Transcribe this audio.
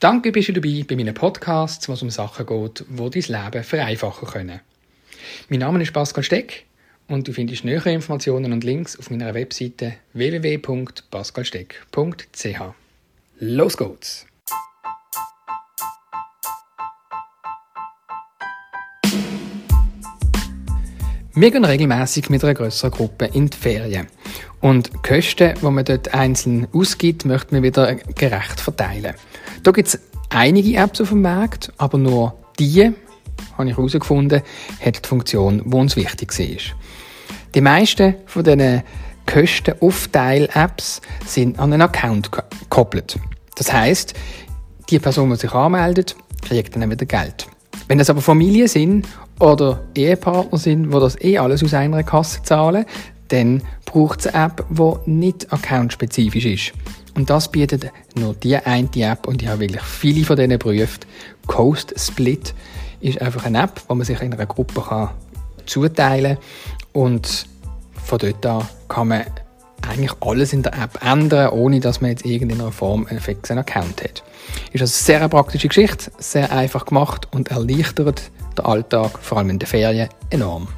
Danke, bist du dabei bei meinen Podcasts, wo es um Sachen geht, die dein Leben vereinfachen können. Mein Name ist Pascal Steck und du findest nähere Informationen und Links auf meiner Webseite www.pascalsteck.ch. Los geht's! Wir gehen regelmäßig mit einer größeren Gruppe in die Ferien. Und die Kosten, die man dort einzeln ausgibt, möchte man wieder gerecht verteilen. Da gibt es einige Apps auf dem Markt, aber nur die, habe ich herausgefunden, hat die Funktion, die uns wichtig war. Die meisten von diesen Kostenaufteil-Apps sind an einen Account gekoppelt. Das heißt, die Person, die sich anmeldet, kriegt dann wieder Geld. Wenn das aber Familien sind oder Ehepartner sind, die das eh alles aus einer Kasse zahlen, dann braucht es eine App, die nicht accountspezifisch ist. Und das bietet nur die eine App und ich habe wirklich viele von denen geprüft. Coast Split ist einfach eine App, wo man sich in einer Gruppe kann zuteilen kann und von dort an kann man eigentlich alles in der App ändern, ohne dass man jetzt irgendeiner Form einen fixen Account hat. Ist also eine sehr praktische Geschichte, sehr einfach gemacht und erleichtert den Alltag, vor allem in den Ferien, enorm.